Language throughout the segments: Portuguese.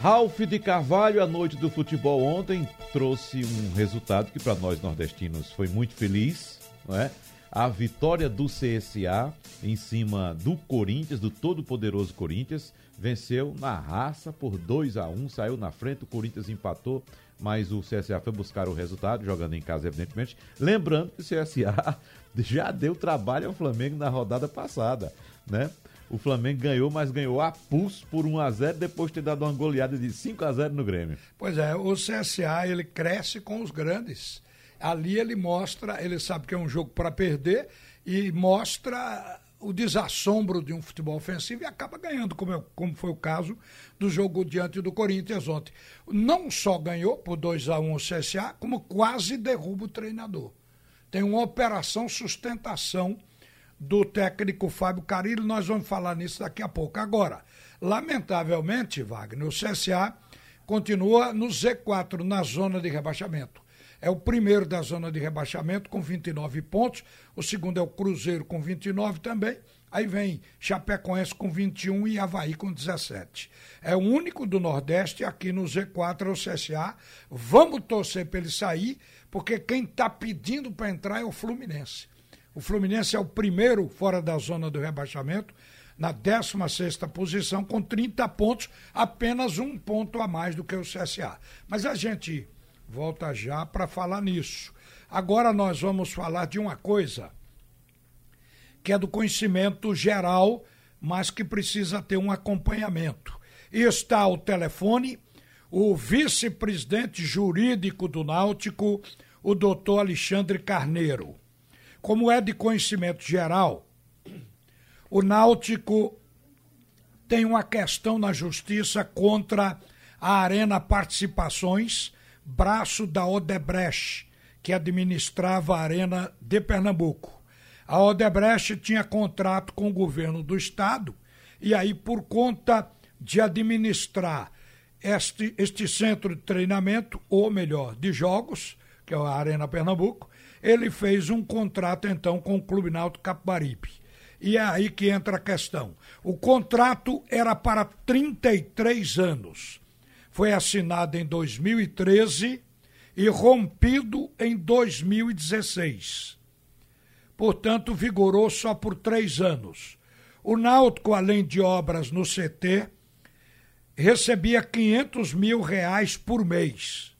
Ralph de Carvalho, a noite do futebol ontem, trouxe um resultado que para nós nordestinos foi muito feliz, não é? A vitória do CSA em cima do Corinthians, do todo-poderoso Corinthians, venceu na raça por 2 a 1 saiu na frente, o Corinthians empatou, mas o CSA foi buscar o resultado, jogando em casa, evidentemente. Lembrando que o CSA já deu trabalho ao Flamengo na rodada passada, né? O Flamengo ganhou, mas ganhou a pulso por 1 a 0 depois de ter dado uma goleada de 5 a 0 no Grêmio. Pois é, o CSA ele cresce com os grandes. Ali ele mostra, ele sabe que é um jogo para perder e mostra o desassombro de um futebol ofensivo e acaba ganhando, como, é, como foi o caso do jogo diante do Corinthians ontem. Não só ganhou por 2 a 1 o CSA, como quase derruba o treinador. Tem uma operação sustentação do técnico Fábio Carilho, nós vamos falar nisso daqui a pouco. Agora, lamentavelmente, Wagner, o CSA continua no Z4, na zona de rebaixamento. É o primeiro da zona de rebaixamento com 29 pontos, o segundo é o Cruzeiro com 29 também, aí vem Chapecoense com 21 e Havaí com 17. É o único do Nordeste aqui no Z4 é o CSA. Vamos torcer para ele sair, porque quem está pedindo para entrar é o Fluminense. O Fluminense é o primeiro fora da zona do rebaixamento, na 16 posição, com 30 pontos, apenas um ponto a mais do que o CSA. Mas a gente volta já para falar nisso. Agora nós vamos falar de uma coisa que é do conhecimento geral, mas que precisa ter um acompanhamento. Está ao telefone o vice-presidente jurídico do Náutico, o doutor Alexandre Carneiro. Como é de conhecimento geral, o Náutico tem uma questão na justiça contra a Arena Participações, braço da Odebrecht, que administrava a Arena de Pernambuco. A Odebrecht tinha contrato com o governo do estado e aí, por conta de administrar este, este centro de treinamento, ou melhor, de jogos, que é a Arena Pernambuco, ele fez um contrato então com o Clube Náutico Capibaribe. E é aí que entra a questão. O contrato era para 33 anos. Foi assinado em 2013 e rompido em 2016. Portanto, vigorou só por três anos. O Náutico, além de obras no CT, recebia 500 mil reais por mês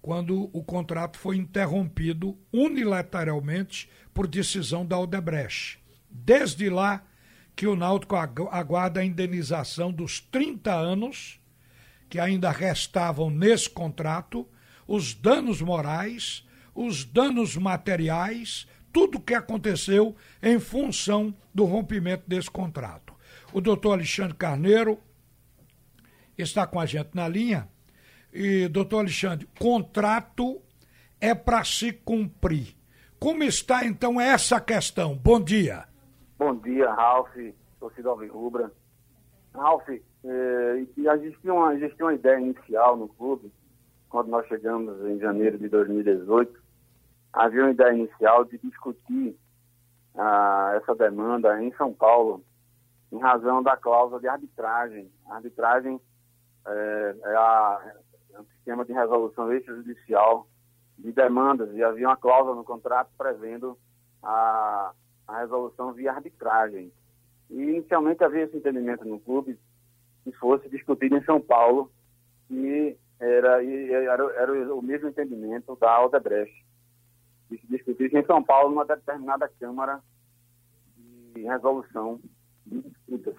quando o contrato foi interrompido unilateralmente por decisão da Odebrecht. Desde lá que o Náutico aguarda a indenização dos 30 anos que ainda restavam nesse contrato, os danos morais, os danos materiais, tudo o que aconteceu em função do rompimento desse contrato. O doutor Alexandre Carneiro está com a gente na linha e, doutor Alexandre, contrato é para se cumprir. Como está, então, essa questão? Bom dia. Bom dia, Ralf, torcida Rubra. Ralf, eh, existia, uma, uma ideia inicial no clube, quando nós chegamos em janeiro de 2018, havia uma ideia inicial de discutir ah, essa demanda em São Paulo, em razão da cláusula de arbitragem. A arbitragem é, é a um sistema de resolução extrajudicial de demandas e havia uma cláusula no contrato prevendo a, a resolução via arbitragem. E inicialmente havia esse entendimento no clube que fosse discutido em São Paulo e era, era, era o mesmo entendimento da Odebrecht. Discutir em São Paulo numa determinada Câmara de resolução de disputas.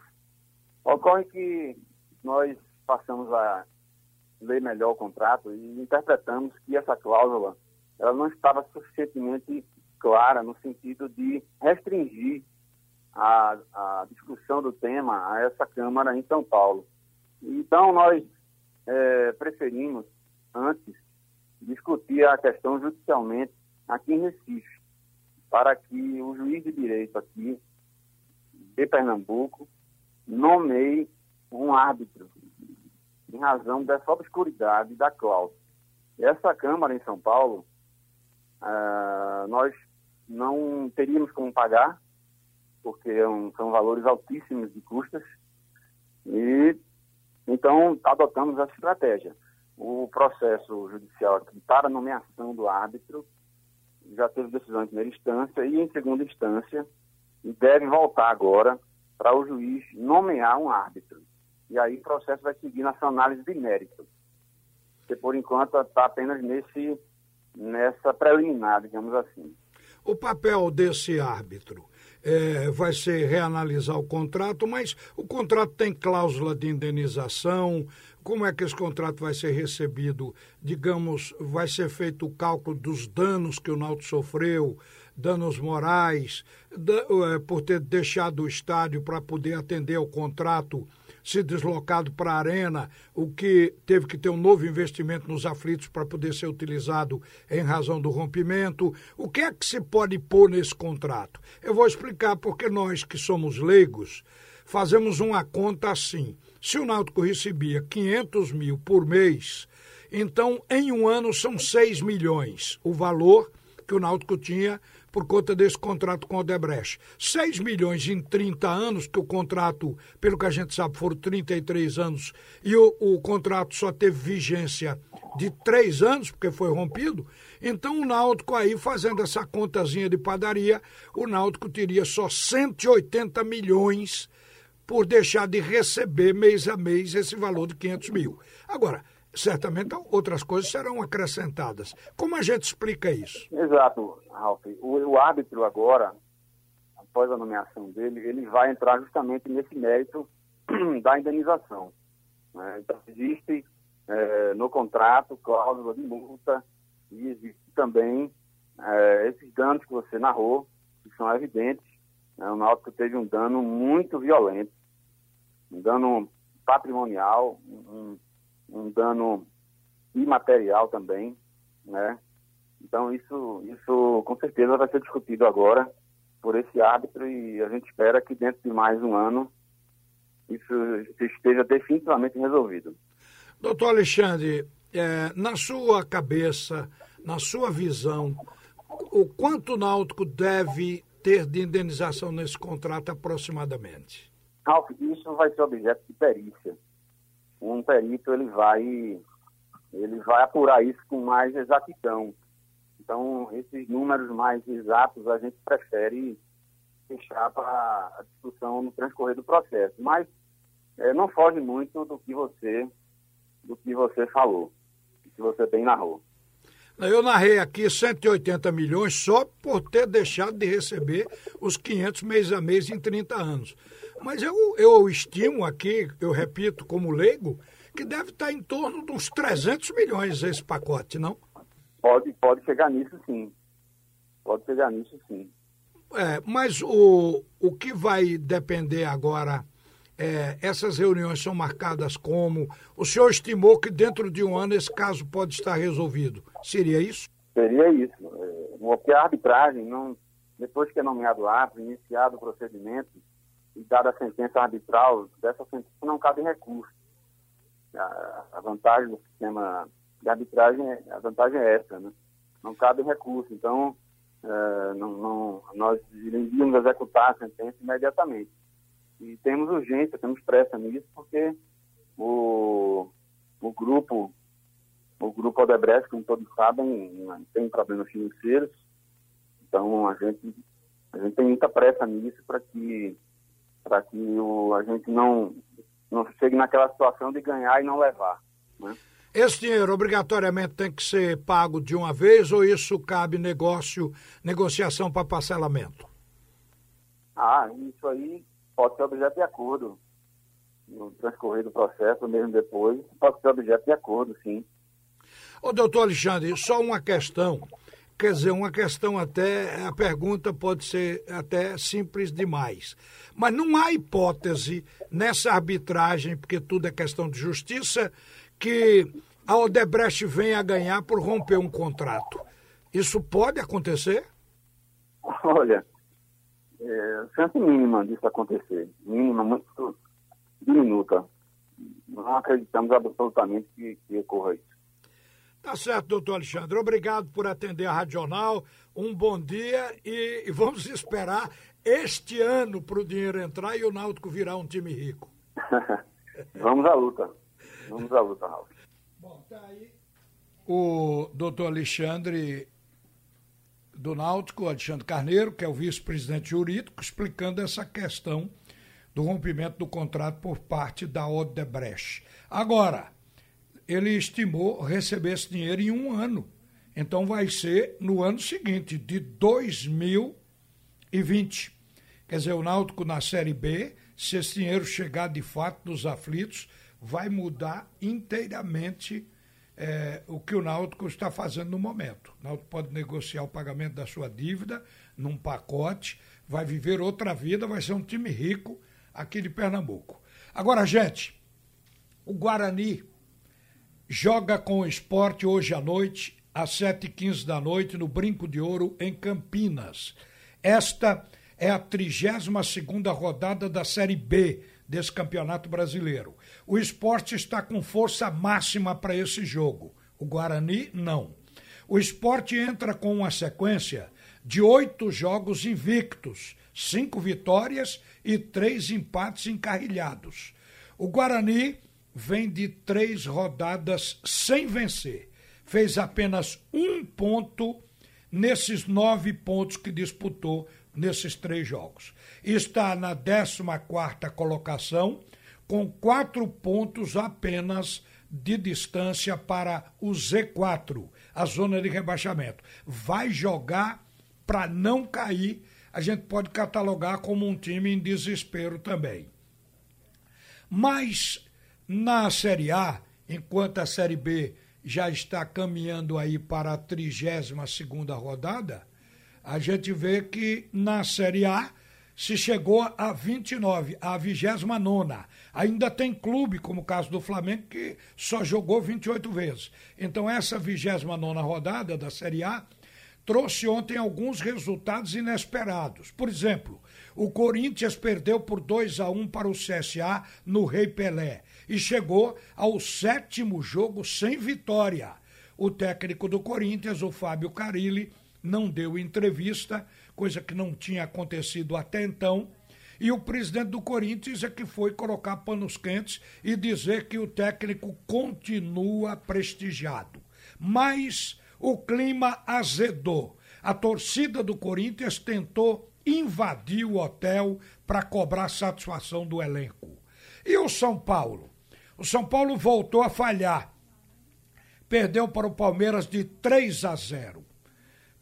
Ocorre que nós passamos a ler melhor o contrato e interpretamos que essa cláusula ela não estava suficientemente clara no sentido de restringir a, a discussão do tema a essa Câmara em São Paulo. Então, nós é, preferimos, antes, discutir a questão judicialmente aqui em Recife, para que o juiz de direito aqui de Pernambuco nomeie um árbitro em razão dessa obscuridade da cláusula. Essa Câmara em São Paulo, uh, nós não teríamos como pagar, porque é são valores altíssimos de custas, e Então, adotamos essa estratégia. O processo judicial aqui para nomeação do árbitro já teve decisão em primeira instância e em segunda instância, e deve voltar agora para o juiz nomear um árbitro. E aí o processo vai seguir nessa análise de mérito. Porque por enquanto está apenas nesse, nessa preliminar, digamos assim. O papel desse árbitro é, vai ser reanalisar o contrato, mas o contrato tem cláusula de indenização. Como é que esse contrato vai ser recebido? Digamos, vai ser feito o cálculo dos danos que o Náutico sofreu, danos morais, da, é, por ter deixado o estádio para poder atender ao contrato se deslocado para a arena, o que teve que ter um novo investimento nos aflitos para poder ser utilizado em razão do rompimento. O que é que se pode pôr nesse contrato? Eu vou explicar porque nós que somos leigos fazemos uma conta assim. Se o Náutico recebia 500 mil por mês, então em um ano são 6 milhões o valor que o Náutico tinha por conta desse contrato com o Odebrecht. 6 milhões em 30 anos, que o contrato, pelo que a gente sabe, foram 33 anos, e o, o contrato só teve vigência de 3 anos, porque foi rompido. Então o Náutico aí, fazendo essa contazinha de padaria, o Náutico teria só 180 milhões por deixar de receber mês a mês esse valor de 500 mil. Agora, certamente outras coisas serão acrescentadas. Como a gente explica isso? Exato, Ralf. O, o árbitro agora, após a nomeação dele, ele vai entrar justamente nesse mérito da indenização. Né? Então, existe é, no contrato cláusula de multa e existe também é, esses danos que você narrou, que são evidentes. Né? O Náutico teve um dano muito violento, um dano patrimonial, um, um dano imaterial também, né? Então isso, isso com certeza vai ser discutido agora por esse árbitro e a gente espera que dentro de mais um ano isso esteja definitivamente resolvido. Doutor Alexandre, é, na sua cabeça, na sua visão, o quanto o Náutico deve ter de indenização nesse contrato aproximadamente? Ralf, isso vai ser objeto de perícia um perito ele vai ele vai apurar isso com mais exatidão. Então, esses números mais exatos a gente prefere deixar para a discussão no transcorrer do processo. Mas é, não foge muito do que você do que você falou, do que você bem narrou. Eu narrei aqui 180 milhões só por ter deixado de receber os 500 mês a mês em 30 anos. Mas eu, eu estimo aqui, eu repito como leigo, que deve estar em torno de uns 300 milhões esse pacote, não? Pode, pode chegar nisso sim. Pode chegar nisso sim. É, mas o, o que vai depender agora, é, essas reuniões são marcadas como? O senhor estimou que dentro de um ano esse caso pode estar resolvido. Seria isso? Seria isso. É, porque a arbitragem, não, depois que é nomeado o árbitro, iniciado o procedimento, e dada a sentença arbitral, dessa sentença não cabe recurso. A, a vantagem do sistema de arbitragem, é, a vantagem é essa, né? Não cabe recurso. Então, é, não, não, nós iríamos executar a sentença imediatamente. E temos urgência, temos pressa nisso, porque o, o grupo, o grupo Odebrecht, como todos sabem, tem problemas financeiros. Então, a gente, a gente tem muita pressa nisso para que para que o, a gente não, não chegue naquela situação de ganhar e não levar. Né? Esse dinheiro obrigatoriamente tem que ser pago de uma vez ou isso cabe negócio, negociação para parcelamento? Ah, isso aí pode ser objeto de acordo. No transcorrer do processo, mesmo depois, pode ser objeto de acordo, sim. Ô, doutor Alexandre, só uma questão. Quer dizer, uma questão até, a pergunta pode ser até simples demais. Mas não há hipótese nessa arbitragem, porque tudo é questão de justiça, que a Odebrecht venha a ganhar por romper um contrato. Isso pode acontecer? Olha, é, chance mínima disso acontecer. Mínima, muito diminuta. Não acreditamos absolutamente que, que ocorra isso. Tá certo, doutor Alexandre. Obrigado por atender a Radional. Um bom dia e vamos esperar este ano para o dinheiro entrar e o Náutico virar um time rico. Vamos à luta. Vamos à luta, Ralf. Bom, tá aí o doutor Alexandre do Náutico, Alexandre Carneiro, que é o vice-presidente jurídico, explicando essa questão do rompimento do contrato por parte da Odebrecht. Agora, ele estimou receber esse dinheiro em um ano. Então vai ser no ano seguinte, de 2020. Quer dizer, o Náutico na Série B, se esse dinheiro chegar de fato nos aflitos, vai mudar inteiramente é, o que o Náutico está fazendo no momento. O Náutico pode negociar o pagamento da sua dívida num pacote, vai viver outra vida, vai ser um time rico aqui de Pernambuco. Agora, gente, o Guarani joga com o esporte hoje à noite, às 7h15 da noite, no Brinco de Ouro, em Campinas. Esta é a 32 rodada da Série B desse Campeonato Brasileiro. O esporte está com força máxima para esse jogo. O Guarani, não. O esporte entra com uma sequência de oito jogos invictos, cinco vitórias e três empates encarrilhados. O Guarani vem de três rodadas sem vencer. Fez apenas um ponto nesses nove pontos que disputou nesses três jogos. Está na 14 colocação, com quatro pontos apenas de distância para o Z4, a zona de rebaixamento. Vai jogar para não cair. A gente pode catalogar como um time em desespero também. Mas na Série A, enquanto a Série B já está caminhando aí para a 32 segunda rodada, a gente vê que na Série A se chegou a 29, a 29. Ainda tem clube, como o caso do Flamengo, que só jogou 28 vezes. Então, essa 29 rodada da Série A trouxe ontem alguns resultados inesperados. Por exemplo, o Corinthians perdeu por 2 a 1 para o CSA no Rei Pelé e chegou ao sétimo jogo sem vitória. O técnico do Corinthians, o Fábio Carilli, não deu entrevista, coisa que não tinha acontecido até então. E o presidente do Corinthians é que foi colocar panos quentes e dizer que o técnico continua prestigiado. Mas o clima azedou. A torcida do Corinthians tentou invadir o hotel para cobrar satisfação do elenco. E o São Paulo? O São Paulo voltou a falhar. Perdeu para o Palmeiras de 3 a 0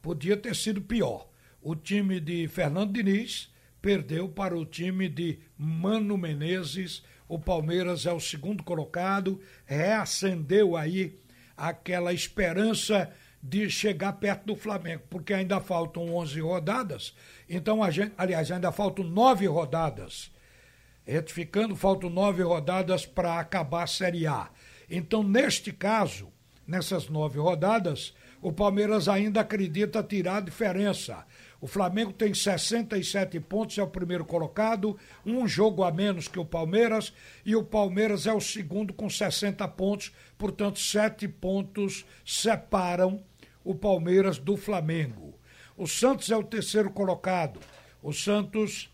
podia ter sido pior. O time de Fernando Diniz perdeu para o time de Mano Menezes. O Palmeiras é o segundo colocado, reacendeu aí aquela esperança de chegar perto do Flamengo, porque ainda faltam 11 rodadas. Então, a gente, aliás, ainda faltam nove rodadas. Retificando, faltam nove rodadas para acabar a Série A. Então, neste caso, nessas nove rodadas, o Palmeiras ainda acredita tirar a diferença. O Flamengo tem 67 pontos, é o primeiro colocado, um jogo a menos que o Palmeiras, e o Palmeiras é o segundo com 60 pontos, portanto, sete pontos separam o Palmeiras do Flamengo. O Santos é o terceiro colocado. O Santos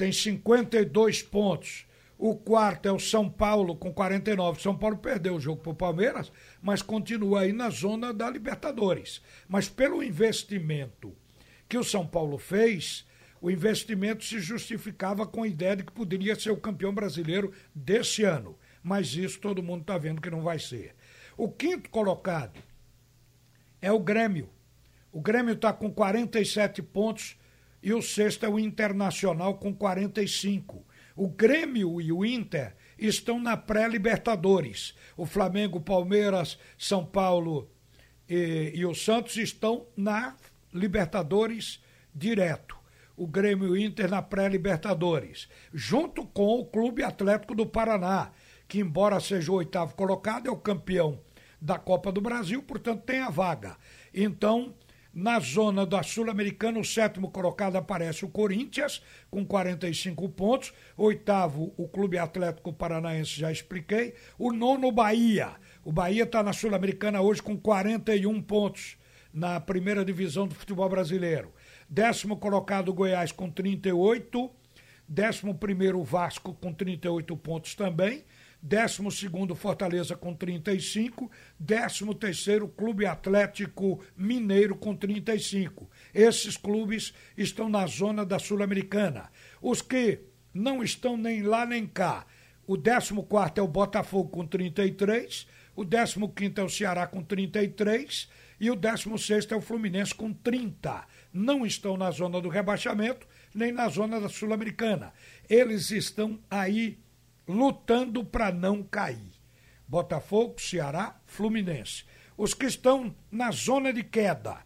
tem 52 pontos. O quarto é o São Paulo com 49. São Paulo perdeu o jogo para o Palmeiras, mas continua aí na zona da Libertadores. Mas pelo investimento que o São Paulo fez, o investimento se justificava com a ideia de que poderia ser o campeão brasileiro desse ano. Mas isso todo mundo está vendo que não vai ser. O quinto colocado é o Grêmio. O Grêmio está com 47 pontos e o sexto é o Internacional com 45. O Grêmio e o Inter estão na pré-Libertadores. O Flamengo, Palmeiras, São Paulo e, e o Santos estão na Libertadores direto. O Grêmio e o Inter na pré-Libertadores. Junto com o Clube Atlético do Paraná, que, embora seja o oitavo colocado, é o campeão da Copa do Brasil, portanto tem a vaga. Então, na zona da Sul-Americana, o sétimo colocado aparece o Corinthians, com 45 pontos. Oitavo, o Clube Atlético Paranaense, já expliquei. O nono, Bahia. O Bahia está na Sul-Americana hoje com 41 pontos na primeira divisão do futebol brasileiro. Décimo colocado, Goiás, com 38. Décimo primeiro Vasco com 38 pontos também. Décimo segundo Fortaleza com 35. Décimo terceiro Clube Atlético Mineiro com 35. Esses clubes estão na zona da Sul-Americana. Os que não estão nem lá nem cá. O 14 é o Botafogo com 33, o 15 é o Ceará com 33 e o 16 é o Fluminense com 30. Não estão na zona do rebaixamento, nem na zona da Sul-Americana. Eles estão aí lutando para não cair. Botafogo, Ceará, Fluminense. Os que estão na zona de queda.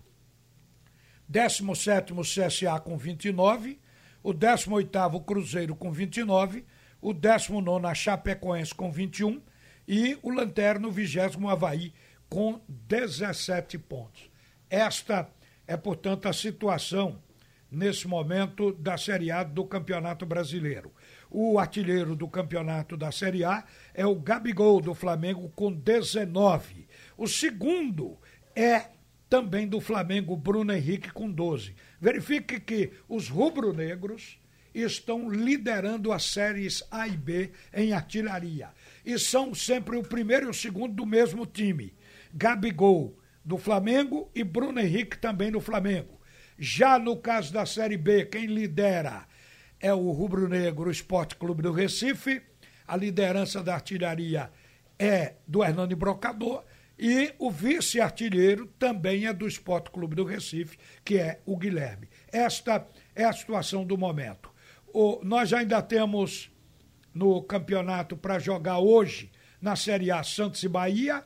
17 CSA com 29, o 18 Cruzeiro com 29, o 19 a Chapecoense com 21 e o Lanterno, o 20 Havaí com 17 pontos. Esta é, portanto, a situação nesse momento da Série A do Campeonato Brasileiro. O artilheiro do campeonato da Série A é o Gabigol do Flamengo com 19. O segundo é também do Flamengo, Bruno Henrique com 12. Verifique que os rubro-negros estão liderando as séries A e B em artilharia. E são sempre o primeiro e o segundo do mesmo time. Gabigol do Flamengo e Bruno Henrique também do Flamengo. Já no caso da Série B, quem lidera é o rubro-negro Esporte Clube do Recife. A liderança da artilharia é do Hernani Brocador e o vice-artilheiro também é do Esporte Clube do Recife, que é o Guilherme. Esta é a situação do momento. O, nós ainda temos no campeonato para jogar hoje, na Série A, Santos e Bahia,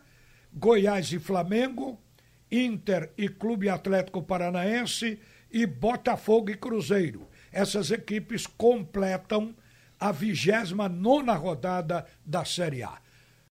Goiás e Flamengo, Inter e Clube Atlético Paranaense e Botafogo e Cruzeiro. Essas equipes completam a 29 rodada da Série A.